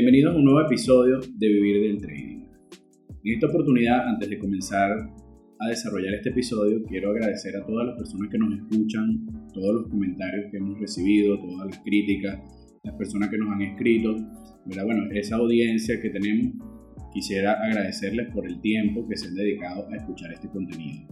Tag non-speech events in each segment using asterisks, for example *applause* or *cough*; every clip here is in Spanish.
Bienvenidos a un nuevo episodio de Vivir del Trading. En esta oportunidad, antes de comenzar a desarrollar este episodio, quiero agradecer a todas las personas que nos escuchan, todos los comentarios que hemos recibido, todas las críticas, las personas que nos han escrito. Bueno, esa audiencia que tenemos, quisiera agradecerles por el tiempo que se han dedicado a escuchar este contenido.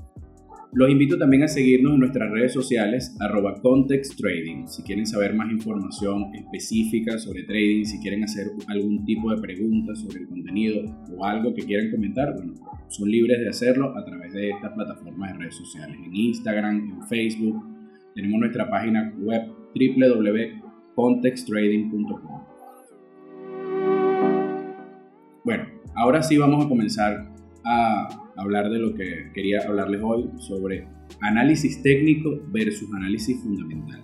Los invito también a seguirnos en nuestras redes sociales, arroba Context. Si quieren saber más información específica sobre trading, si quieren hacer algún tipo de preguntas sobre el contenido o algo que quieran comentar, bueno, son libres de hacerlo a través de estas plataformas de redes sociales, en Instagram, en Facebook. Tenemos nuestra página web www.contexttrading.com. Bueno, ahora sí vamos a comenzar a hablar de lo que quería hablarles hoy sobre análisis técnico versus análisis fundamental.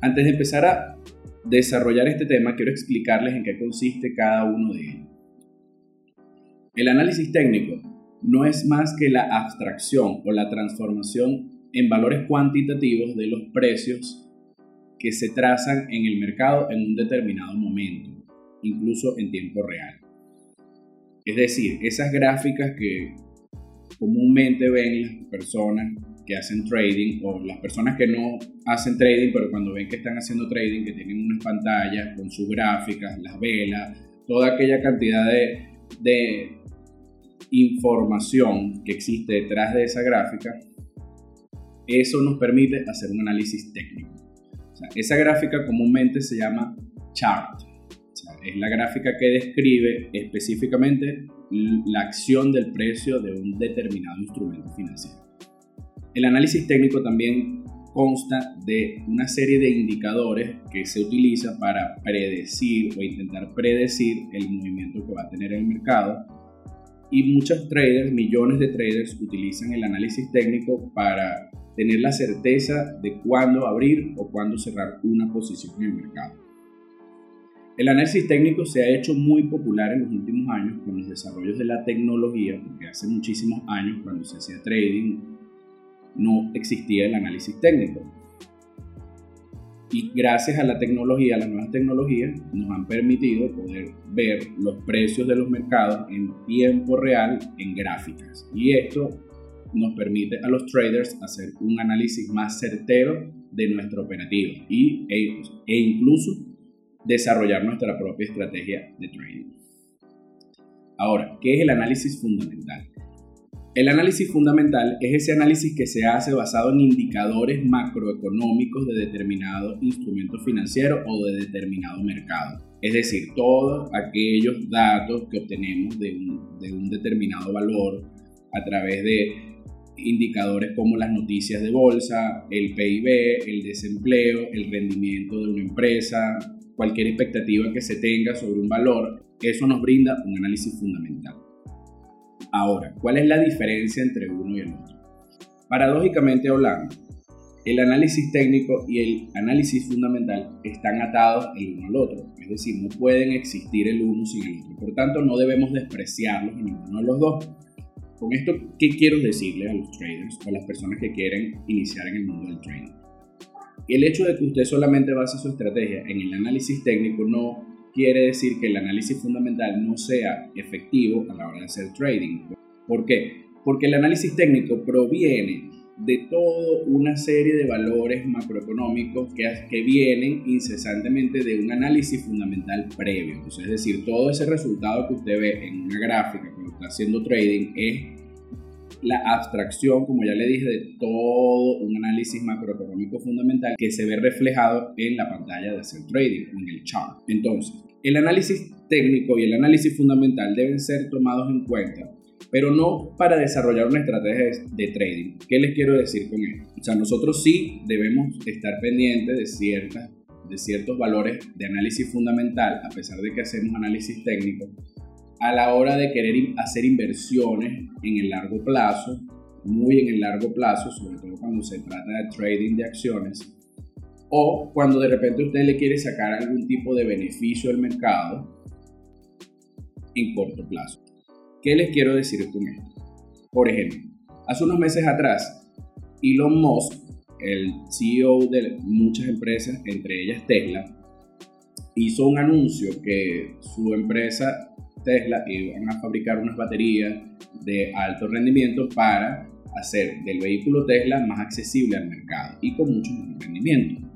Antes de empezar a desarrollar este tema, quiero explicarles en qué consiste cada uno de ellos. El análisis técnico no es más que la abstracción o la transformación en valores cuantitativos de los precios que se trazan en el mercado en un determinado momento, incluso en tiempo real. Es decir, esas gráficas que comúnmente ven las personas que hacen trading o las personas que no hacen trading, pero cuando ven que están haciendo trading, que tienen unas pantallas con sus gráficas, las velas, toda aquella cantidad de, información que existe detrás de esa gráfica, eso nos permite hacer un análisis técnico. esa gráfica comúnmente se llama chart es la gráfica que describe específicamente la acción del precio de un determinado instrumento financiero. El análisis técnico también consta de una serie de indicadores que se utiliza para predecir o intentar predecir el movimiento que va a tener el mercado. Y muchos traders, millones de traders, utilizan el análisis técnico para tener la certeza de cuándo abrir o cuándo cerrar una posición en el mercado. El análisis técnico se ha hecho muy popular en los últimos años con los desarrollos de la tecnología, porque hace muchísimos años cuando se hacía trading no existía el análisis técnico. Y gracias a la tecnología, a las nuevas tecnologías, nos han permitido poder ver los precios de los mercados en tiempo real en gráficas. Y esto nos permite a los traders hacer un análisis más certero de nuestra operativa y, e, e incluso desarrollar nuestra propia estrategia de trading. Ahora, ¿qué es el análisis fundamental? El análisis fundamental es ese análisis que se hace basado en indicadores macroeconómicos de determinado instrumento financiero o de determinado mercado. Es decir, todos aquellos datos que obtenemos de un, de un determinado valor a través de indicadores como las noticias de bolsa, el PIB, el desempleo, el rendimiento de una empresa, cualquier expectativa que se tenga sobre un valor, eso nos brinda un análisis fundamental. Ahora, ¿cuál es la diferencia entre uno y el otro? Paradójicamente hablando, el análisis técnico y el análisis fundamental están atados el uno al otro, es decir, no pueden existir el uno sin el otro. Por tanto, no debemos despreciarlos en ninguno de los dos. Con esto, ¿qué quiero decirle a los traders o a las personas que quieren iniciar en el mundo del trading? El hecho de que usted solamente base su estrategia en el análisis técnico no quiere decir que el análisis fundamental no sea efectivo a la hora de hacer trading. ¿Por qué? Porque el análisis técnico proviene de toda una serie de valores macroeconómicos que, vienen incesantemente de un análisis fundamental previo. es decir, todo ese resultado que usted ve en una gráfica cuando está haciendo trading es la abstracción, como ya le dije, de todo un análisis macroeconómico fundamental que se ve reflejado en la pantalla de hacer trading, en el chart. Entonces, el análisis técnico y el análisis fundamental deben ser tomados en cuenta, pero no para desarrollar una estrategia de trading. ¿Qué les quiero decir con esto? O sea, nosotros sí debemos estar pendientes de ciertas de ciertos valores de análisis fundamental, a pesar de que hacemos análisis técnico, a la hora de querer hacer inversiones en el largo plazo, muy en el largo plazo, sobre todo cuando se trata de trading de acciones, o cuando de repente usted le quiere sacar algún tipo de beneficio al mercado en corto plazo. ¿Qué les quiero decir con esto? Por ejemplo, hace unos meses atrás, Elon Musk, el CEO de muchas empresas, entre ellas Tesla, hizo un anuncio que su empresa Tesla iban a fabricar unas baterías de alto rendimiento para hacer del vehículo Tesla más accesible al mercado y con mucho más rendimiento.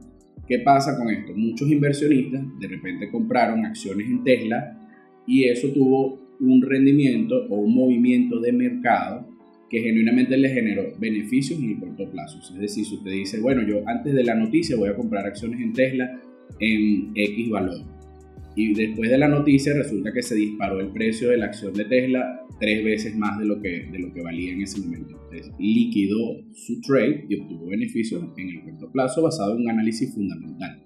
¿Qué pasa con esto? Muchos inversionistas de repente compraron acciones en Tesla y eso tuvo un rendimiento o un movimiento de mercado que genuinamente le generó beneficios en el corto plazo. Es decir, si usted dice, bueno, yo antes de la noticia voy a comprar acciones en Tesla en X valor. Y después de la noticia resulta que se disparó el precio de la acción de Tesla tres veces más de lo que, de lo que valía en ese momento. Entonces, liquidó su trade y obtuvo beneficios en el corto plazo basado en un análisis fundamental.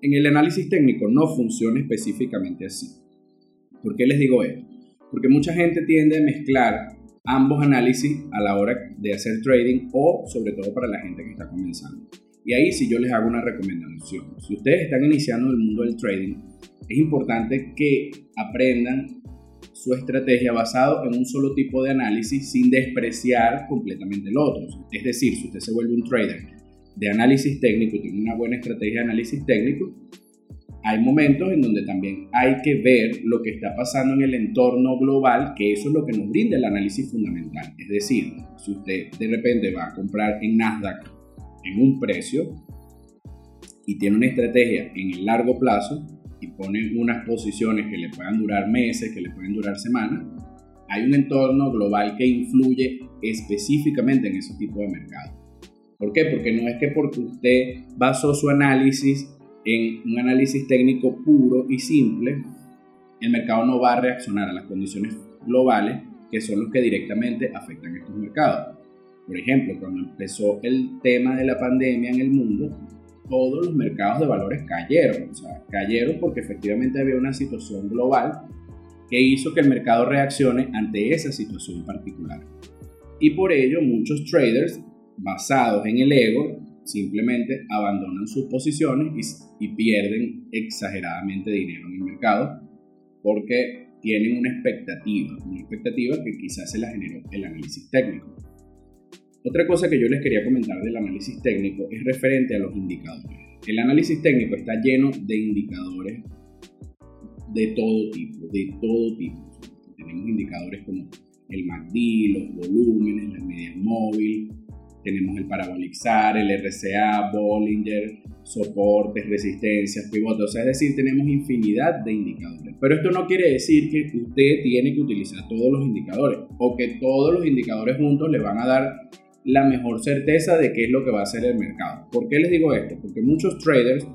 En el análisis técnico no funciona específicamente así. ¿Por qué les digo esto? Porque mucha gente tiende a mezclar ambos análisis a la hora de hacer trading o sobre todo para la gente que está comenzando. Y ahí sí yo les hago una recomendación. Si ustedes están iniciando en el mundo del trading, es importante que aprendan su estrategia basado en un solo tipo de análisis sin despreciar completamente el otro. Es decir, si usted se vuelve un trader de análisis técnico y tiene una buena estrategia de análisis técnico, hay momentos en donde también hay que ver lo que está pasando en el entorno global, que eso es lo que nos brinda el análisis fundamental. Es decir, si usted de repente va a comprar en Nasdaq en un precio y tiene una estrategia en el largo plazo y pone unas posiciones que le puedan durar meses, que le pueden durar semanas, hay un entorno global que influye específicamente en ese tipo de mercado. ¿Por qué? Porque no es que porque usted basó su análisis en un análisis técnico puro y simple, el mercado no va a reaccionar a las condiciones globales que son los que directamente afectan estos mercados. Por ejemplo, cuando empezó el tema de la pandemia en el mundo, todos los mercados de valores cayeron. O sea, cayeron porque efectivamente había una situación global que hizo que el mercado reaccione ante esa situación particular. Y por ello muchos traders basados en el ego simplemente abandonan sus posiciones y, pierden exageradamente dinero en el mercado porque tienen una expectativa, una expectativa que quizás se la generó el análisis técnico. Otra cosa que yo les quería comentar del análisis técnico es referente a los indicadores. El análisis técnico está lleno de indicadores de todo tipo, de todo tipo. Tenemos indicadores como el MACD, los volúmenes, la media móvil, tenemos el parabolizar, el RCA, Bollinger, soportes, resistencias, pivotes, o es decir, tenemos infinidad de indicadores. Pero esto no quiere decir que usted tiene que utilizar todos los indicadores o que todos los indicadores juntos le van a dar la mejor certeza de qué es lo que va a hacer el mercado. ¿Por qué les digo esto? Porque muchos traders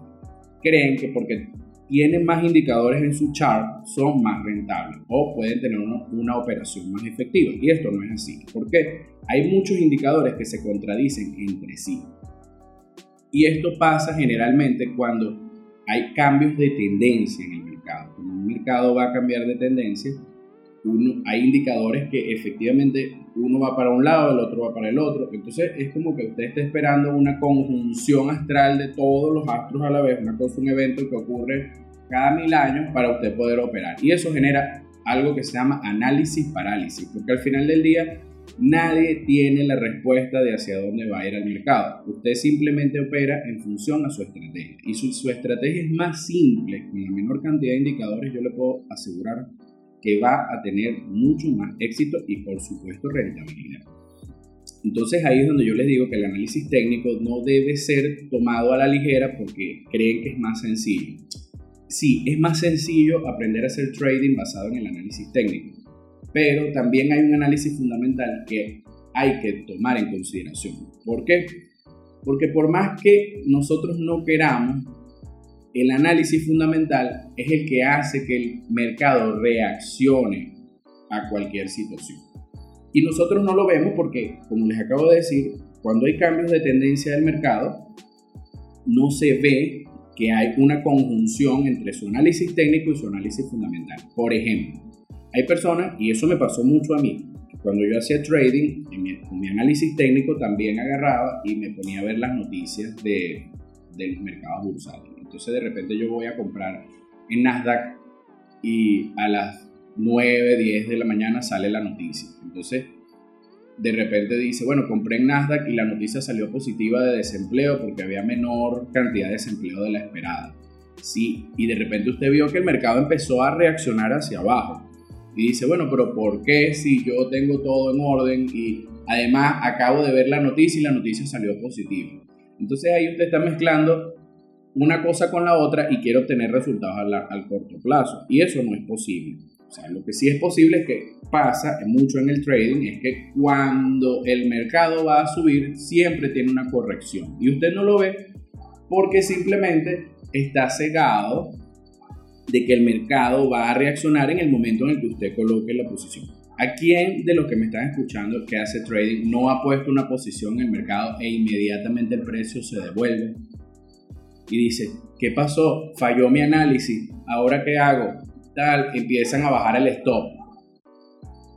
creen que porque tienen más indicadores en su chart son más rentables o pueden tener una, operación más efectiva. Y esto no es así. ¿Por qué? Hay muchos indicadores que se contradicen entre sí. Y esto pasa generalmente cuando hay cambios de tendencia en el mercado. Cuando un mercado va a cambiar de tendencia, hay indicadores que efectivamente uno va para un lado, el otro va para el otro. Entonces es como que usted está esperando una conjunción astral de todos los astros a la vez, una cosa, un evento que ocurre cada mil años para usted poder operar. Y eso genera algo que se llama análisis parálisis, porque al final del día nadie tiene la respuesta de hacia dónde va a ir el mercado. Usted simplemente opera en función a su estrategia. Y su, su estrategia es más simple, con la menor cantidad de indicadores, yo le puedo asegurar que va a tener mucho más éxito y por supuesto rentabilidad. Entonces ahí es donde yo les digo que el análisis técnico no debe ser tomado a la ligera porque creen que es más sencillo. Sí, es más sencillo aprender a hacer trading basado en el análisis técnico, pero también hay un análisis fundamental que hay que tomar en consideración. ¿Por qué? Porque por más que nosotros no queramos, el análisis fundamental es el que hace que el mercado reaccione a cualquier situación. Y nosotros no lo vemos porque, como les acabo de decir, cuando hay cambios de tendencia del mercado, no se ve que hay una conjunción entre su análisis técnico y su análisis fundamental. Por ejemplo, hay personas, y eso me pasó mucho a mí, cuando yo hacía trading, con mi análisis técnico también agarraba y me ponía a ver las noticias de, del mercado bursátil. Entonces de repente yo voy a comprar en Nasdaq y a las 9, 10 de la mañana sale la noticia. Entonces de repente dice, bueno, compré en Nasdaq y la noticia salió positiva de desempleo porque había menor cantidad de desempleo de la esperada. Sí, y de repente usted vio que el mercado empezó a reaccionar hacia abajo. Y dice, bueno, pero ¿por qué si yo tengo todo en orden y además acabo de ver la noticia y la noticia salió positiva? Entonces ahí usted está mezclando una cosa con la otra y quiere obtener resultados al, corto plazo. Y eso no es posible. O sea, lo que sí es posible es que pasa mucho en el trading es que cuando el mercado va a subir siempre tiene una corrección. Y usted no lo ve porque simplemente está cegado de que el mercado va a reaccionar en el momento en el que usted coloque la posición. ¿A quién de los que me están escuchando que hace trading no ha puesto una posición en el mercado e inmediatamente el precio se devuelve? Y dice, ¿qué pasó? Falló mi análisis, ¿ahora qué hago? Tal, empiezan a bajar el stop.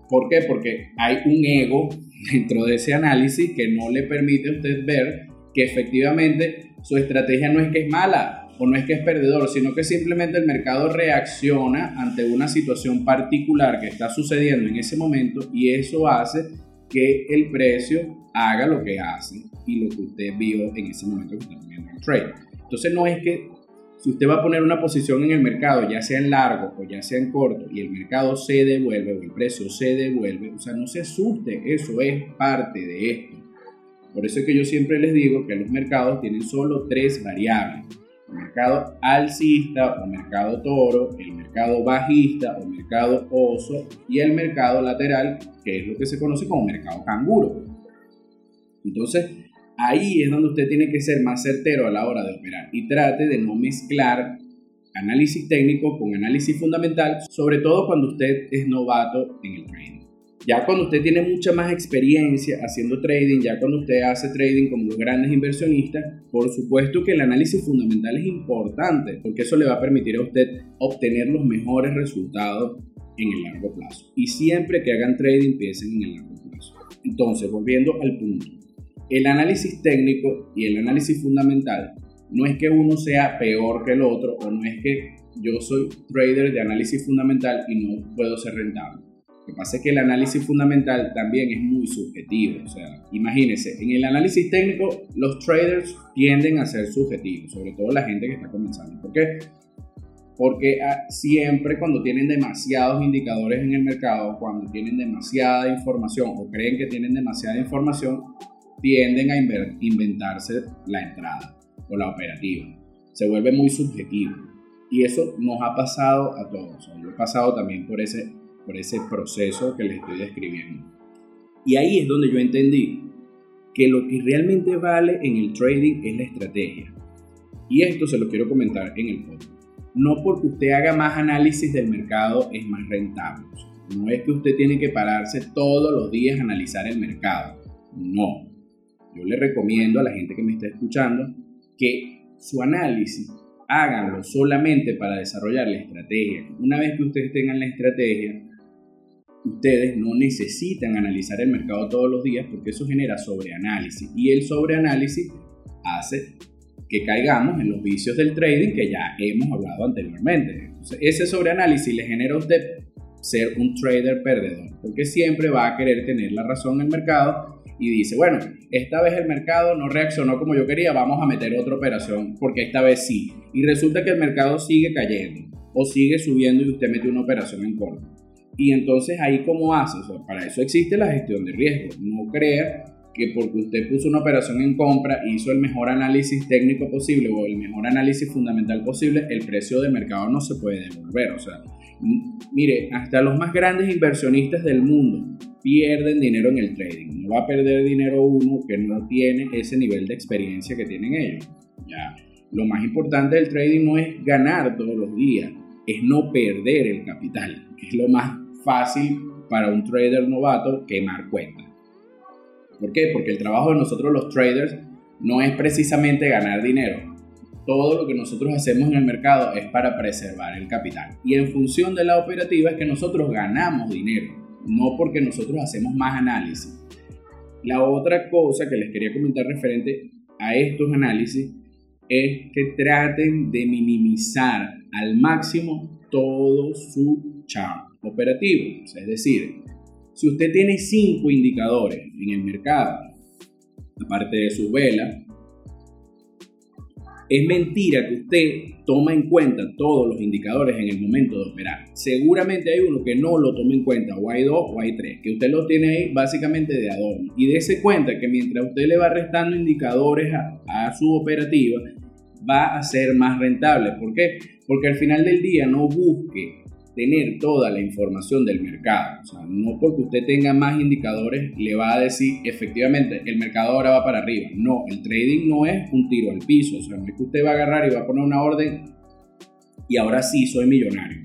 ¿Por qué? Porque hay un ego *laughs* dentro de ese análisis que no le permite a usted ver que efectivamente su estrategia no es que es mala, o no es que es perdedor, sino que simplemente el mercado reacciona ante una situación particular que está sucediendo en ese momento y eso hace que el precio haga lo que hace y lo que usted vio en ese momento que está poniendo el trade. Entonces no es que si usted va a poner una posición en el mercado, ya sea en largo o ya sea en corto, y el mercado se devuelve o el precio se devuelve, o sea, no se asuste, eso es parte de esto. Por eso es que yo siempre les digo que los mercados tienen solo tres variables mercado alcista o mercado toro, el mercado bajista o mercado oso y el mercado lateral, que es lo que se conoce como mercado canguro. Entonces, ahí es donde usted tiene que ser más certero a la hora de operar y trate de no mezclar análisis técnico con análisis fundamental, sobre todo cuando usted es novato en el trading. Ya cuando usted tiene mucha más experiencia haciendo trading, ya cuando usted hace trading como los grandes inversionistas, por supuesto que el análisis fundamental es importante, porque eso le va a permitir a usted obtener los mejores resultados en el largo plazo. Y siempre que hagan trading, piensen en el largo plazo. Entonces, volviendo al punto, el análisis técnico y el análisis fundamental no es que uno sea peor que el otro o no es que yo soy trader de análisis fundamental y no puedo ser rentable. Lo que pasa es que el análisis fundamental también es muy subjetivo. O sea, imagínense, en el análisis técnico los traders tienden a ser subjetivos, sobre todo la gente que está comenzando. ¿Por qué? Porque ah, siempre cuando tienen demasiados indicadores en el mercado, cuando tienen demasiada información o creen que tienen demasiada información, tienden a inventarse la entrada o la operativa. Se vuelve muy subjetivo. Y eso nos ha pasado a todos. Yo he pasado también por ese por ese proceso que les estoy describiendo. Y ahí es donde yo entendí que lo que realmente vale en el trading es la estrategia. Y esto se lo quiero comentar en el podcast. No porque usted haga más análisis del mercado es más rentable. No es que usted tiene que pararse todos los días a analizar el mercado. No. Yo le recomiendo a la gente que me está escuchando que su análisis háganlo solamente para desarrollar la estrategia. Una vez que ustedes tengan la estrategia, ustedes no necesitan analizar el mercado todos los días porque eso genera sobreanálisis y el sobreanálisis hace que caigamos en los vicios del trading que ya hemos hablado anteriormente. Ese sobreanálisis le genera a usted ser un trader perdedor porque siempre va a querer tener la razón en el mercado y dice, bueno, esta vez el mercado no reaccionó como yo quería, vamos a meter otra operación porque esta vez sí. Y resulta que el mercado sigue cayendo o sigue subiendo y usted mete una operación en corto. Y entonces ahí cómo hace, para eso existe la gestión de riesgo. No crea que porque usted puso una operación en compra, hizo el mejor análisis técnico posible o el mejor análisis fundamental posible, el precio de mercado no se puede devolver. O sea, mire, hasta los más grandes inversionistas del mundo pierden dinero en el trading. No va a perder dinero uno que no tiene ese nivel de experiencia que tienen ellos. Ya. Lo más importante del trading no es ganar todos los días, es no perder el capital, que es lo más fácil para un trader novato quemar cuenta. ¿Por qué? Porque el trabajo de nosotros los traders no es precisamente ganar dinero. Todo lo que nosotros hacemos en el mercado es para preservar el capital. Y en función de la operativa es que nosotros ganamos dinero, no porque nosotros hacemos más análisis. La otra cosa que les quería comentar referente a estos análisis es que traten de minimizar al máximo todo su chart operativo. Es decir, si usted tiene cinco indicadores en el mercado, aparte de su vela, es mentira que usted toma en cuenta todos los indicadores en el momento de operar. Seguramente hay uno que no lo toma en cuenta, o hay dos o hay tres, que usted lo tiene ahí básicamente de adorno. Y dése cuenta que mientras usted le va restando indicadores a, a su operativa, va a ser más rentable. ¿Por qué? Porque al final del día no busque tener toda la información del mercado. O sea, no porque usted tenga más indicadores le va a decir efectivamente el mercado ahora va para arriba. No, el trading no es un tiro al piso. O sea, no es que usted va a agarrar y va a poner una orden y ahora sí soy millonario.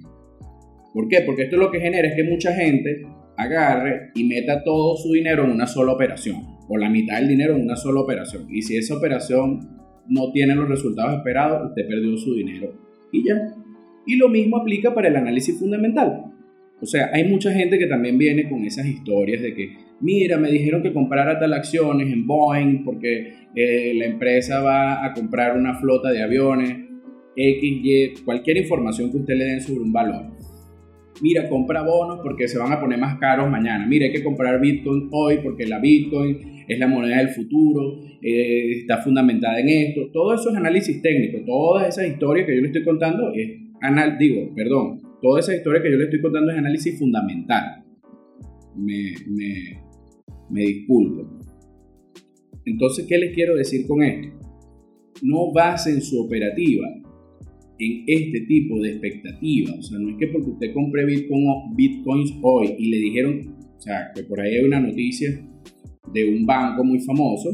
¿Por qué? Porque esto lo que genera es que mucha gente agarre y meta todo su dinero en una sola operación. O la mitad del dinero en una sola operación. Y si esa operación no tiene los resultados esperados, usted perdió su dinero. Y ya, y lo mismo aplica para el análisis fundamental. O sea, hay mucha gente que también viene con esas historias de que, mira, me dijeron que comprara tal acciones en Boeing porque eh, la empresa va a comprar una flota de aviones, X, Y, cualquier información que usted le den sobre un valor. Mira, compra bonos porque se van a poner más caros mañana. Mira, hay que comprar Bitcoin hoy porque la Bitcoin es la moneda del futuro, eh, está fundamentada en esto. Todo eso es análisis técnico. Todas esas historias que yo le estoy contando es anal, digo, perdón, toda esa historia que yo le estoy contando es análisis fundamental. Me, me, me disculpo. Entonces, ¿qué les quiero decir con esto? No basen su operativa en este tipo de expectativas. O sea, no es que porque usted compre Bitcoin, Bitcoins hoy y le dijeron, o sea, que por ahí hay una noticia de un banco muy famoso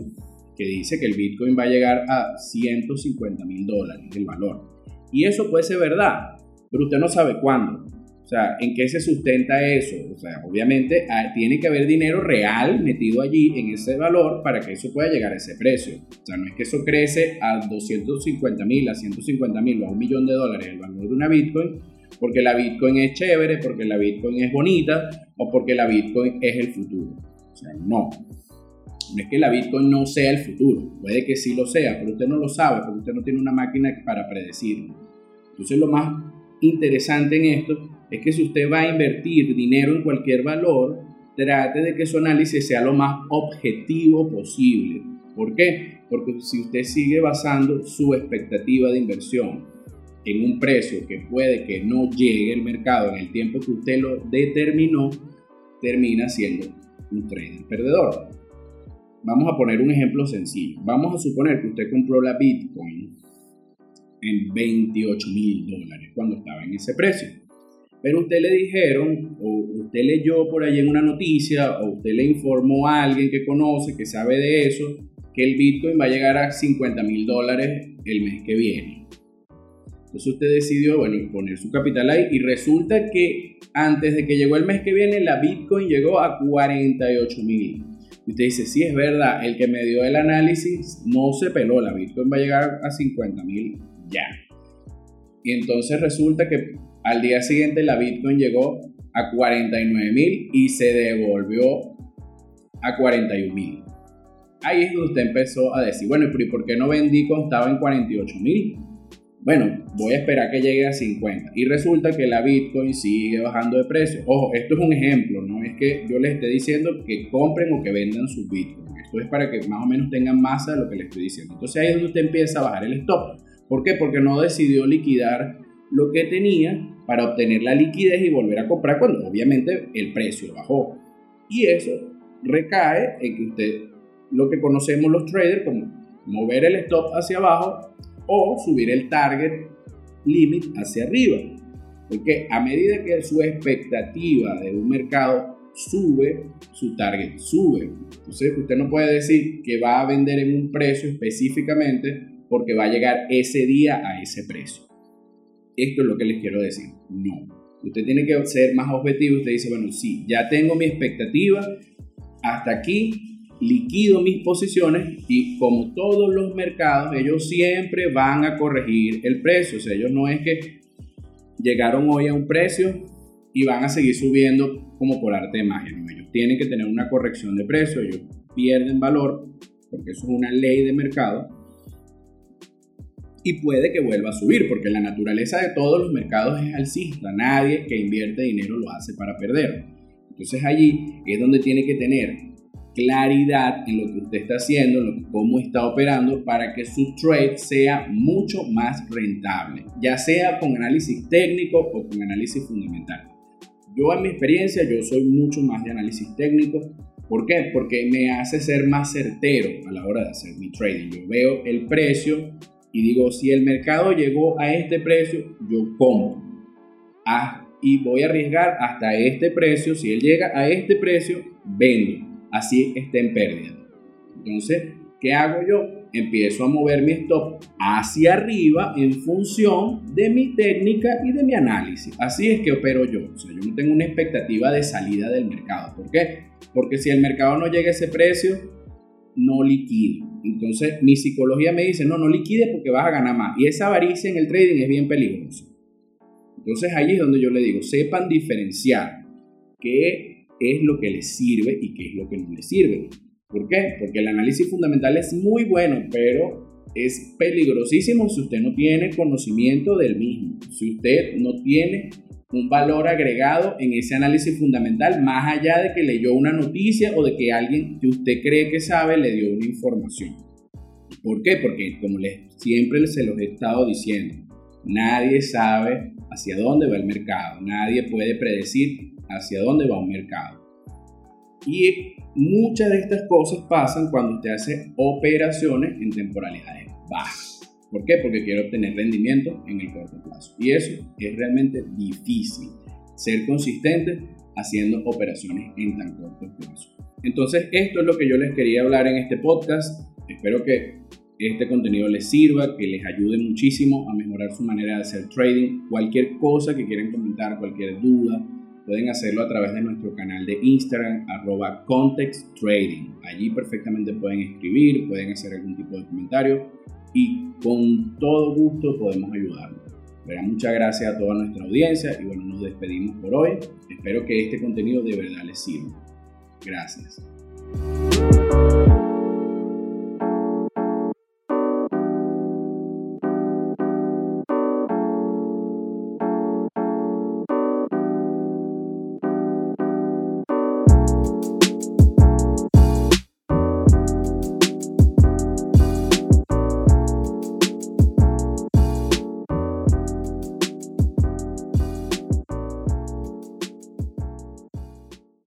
que dice que el Bitcoin va a llegar a 150 mil dólares el valor. Y eso puede ser verdad, pero usted no sabe cuándo. O sea, ¿en qué se sustenta eso? O sea, obviamente ah, tiene que haber dinero real metido allí en ese valor para que eso pueda llegar a ese precio. O sea, no es que eso crece a 250 mil, a 150 mil o a un millón de dólares el valor de una Bitcoin, porque la Bitcoin es chévere, porque la Bitcoin es bonita o porque la Bitcoin es el futuro. O sea, no. No es que la Bitcoin no sea el futuro, puede que sí lo sea, pero usted no lo sabe porque usted no tiene una máquina para predecirlo. Entonces lo más interesante en esto es que si usted va a invertir dinero en cualquier valor, trate de que su análisis sea lo más objetivo posible. ¿Por qué? Porque si usted sigue basando su expectativa de inversión en un precio que puede que no llegue al mercado en el tiempo que usted lo determinó, termina siendo un trader perdedor. Vamos a poner un ejemplo sencillo. Vamos a suponer que usted compró la Bitcoin en 28 mil dólares cuando estaba en ese precio. Pero usted le dijeron, o usted leyó por ahí en una noticia, o usted le informó a alguien que conoce, que sabe de eso, que el Bitcoin va a llegar a 50 mil dólares el mes que viene. Entonces usted decidió, bueno, poner su capital ahí y resulta que antes de que llegó el mes que viene, la Bitcoin llegó a 48 mil. Y usted dice, sí, es verdad, el que me dio el análisis no se peló, la Bitcoin va a llegar a 50 mil ya. Y entonces resulta que al día siguiente la Bitcoin llegó a 49 mil y se devolvió a 41 mil. Ahí es donde usted empezó a decir, bueno, ¿y por qué no vendí cuando estaba en 48 mil? Bueno, voy a esperar que llegue a 50. Y resulta que la Bitcoin sigue bajando de precio. Ojo, esto es un ejemplo, no es que yo les esté diciendo que compren o que vendan sus Bitcoin. Esto es para que más o menos tengan masa de lo que les estoy diciendo. Entonces ahí es donde usted empieza a bajar el stop. ¿Por qué? Porque no decidió liquidar lo que tenía para obtener la liquidez y volver a comprar cuando obviamente el precio bajó. Y eso recae en que usted, lo que conocemos los traders como mover el stop hacia abajo o subir el target limit hacia arriba. Porque a medida que su expectativa de un mercado sube, su target sube. Entonces usted no puede decir que va a vender en un precio específicamente porque va a llegar ese día a ese precio. Esto es lo que les quiero decir. No. Usted tiene que ser más objetivo. Usted dice, bueno, sí, ya tengo mi expectativa. Hasta aquí liquido mis posiciones y como todos los mercados, ellos siempre van a corregir el precio. O sea, ellos no es que llegaron hoy a un precio y van a seguir subiendo como por arte de magia. ellos tienen que tener una corrección de precio. Ellos pierden valor porque eso es una ley de mercado y puede que vuelva a subir, porque la naturaleza de todos los mercados es alcista. Nadie que invierte dinero lo hace para perder. Entonces allí es donde tiene que tener claridad en lo que usted está haciendo, en cómo está operando, para que su trade sea mucho más rentable, ya sea con análisis técnico o con análisis fundamental. Yo en mi experiencia, yo soy mucho más de análisis técnico. ¿Por qué? Porque me hace ser más certero a la hora de hacer mi trading. Yo veo el precio y digo, si el mercado llegó a este precio, yo compro. Ah, y voy a arriesgar hasta este precio. Si él llega a este precio, vendo. Así esté en pérdida. Entonces, ¿qué hago yo? empiezo a mover mi stop hacia arriba en función de mi técnica y de mi análisis. Así es que opero yo. O sea, yo no tengo una expectativa de salida del mercado. ¿Por qué? Porque si el mercado no llega a ese precio, no liquide. Entonces mi psicología me dice, no, no liquide porque vas a ganar más. Y esa avaricia en el trading es bien peligrosa. Entonces ahí es donde yo le digo, sepan diferenciar qué es lo que les sirve y qué es lo que no les sirve. ¿Por qué? Porque el análisis fundamental es muy bueno, pero es peligrosísimo si usted no tiene conocimiento del mismo, si usted no tiene un valor agregado en ese análisis fundamental, más allá de que leyó una noticia o de que alguien que usted cree que sabe le dio una información. ¿Por qué? Porque como les, siempre se los he estado diciendo, nadie sabe hacia dónde va el mercado, nadie puede predecir hacia dónde va un mercado. Y muchas de estas cosas pasan cuando usted hace operaciones en temporalidades bajas. ¿Por qué? Porque quiere obtener rendimiento en el corto plazo. Y eso es realmente difícil, ser consistente haciendo operaciones en tan corto plazo. Entonces, esto es lo que yo les quería hablar en este podcast. Espero que este contenido les sirva, que les ayude muchísimo a mejorar su manera de hacer trading. Cualquier cosa que quieran comentar, cualquier duda, pueden hacerlo a través de nuestro canal de Instagram, arroba Context Trading. Allí perfectamente pueden escribir, pueden hacer algún tipo de comentario y con todo gusto podemos ayudarlos. muchas gracias a toda nuestra audiencia y bueno, nos despedimos por hoy. Espero que este contenido de verdad les sirva. Gracias.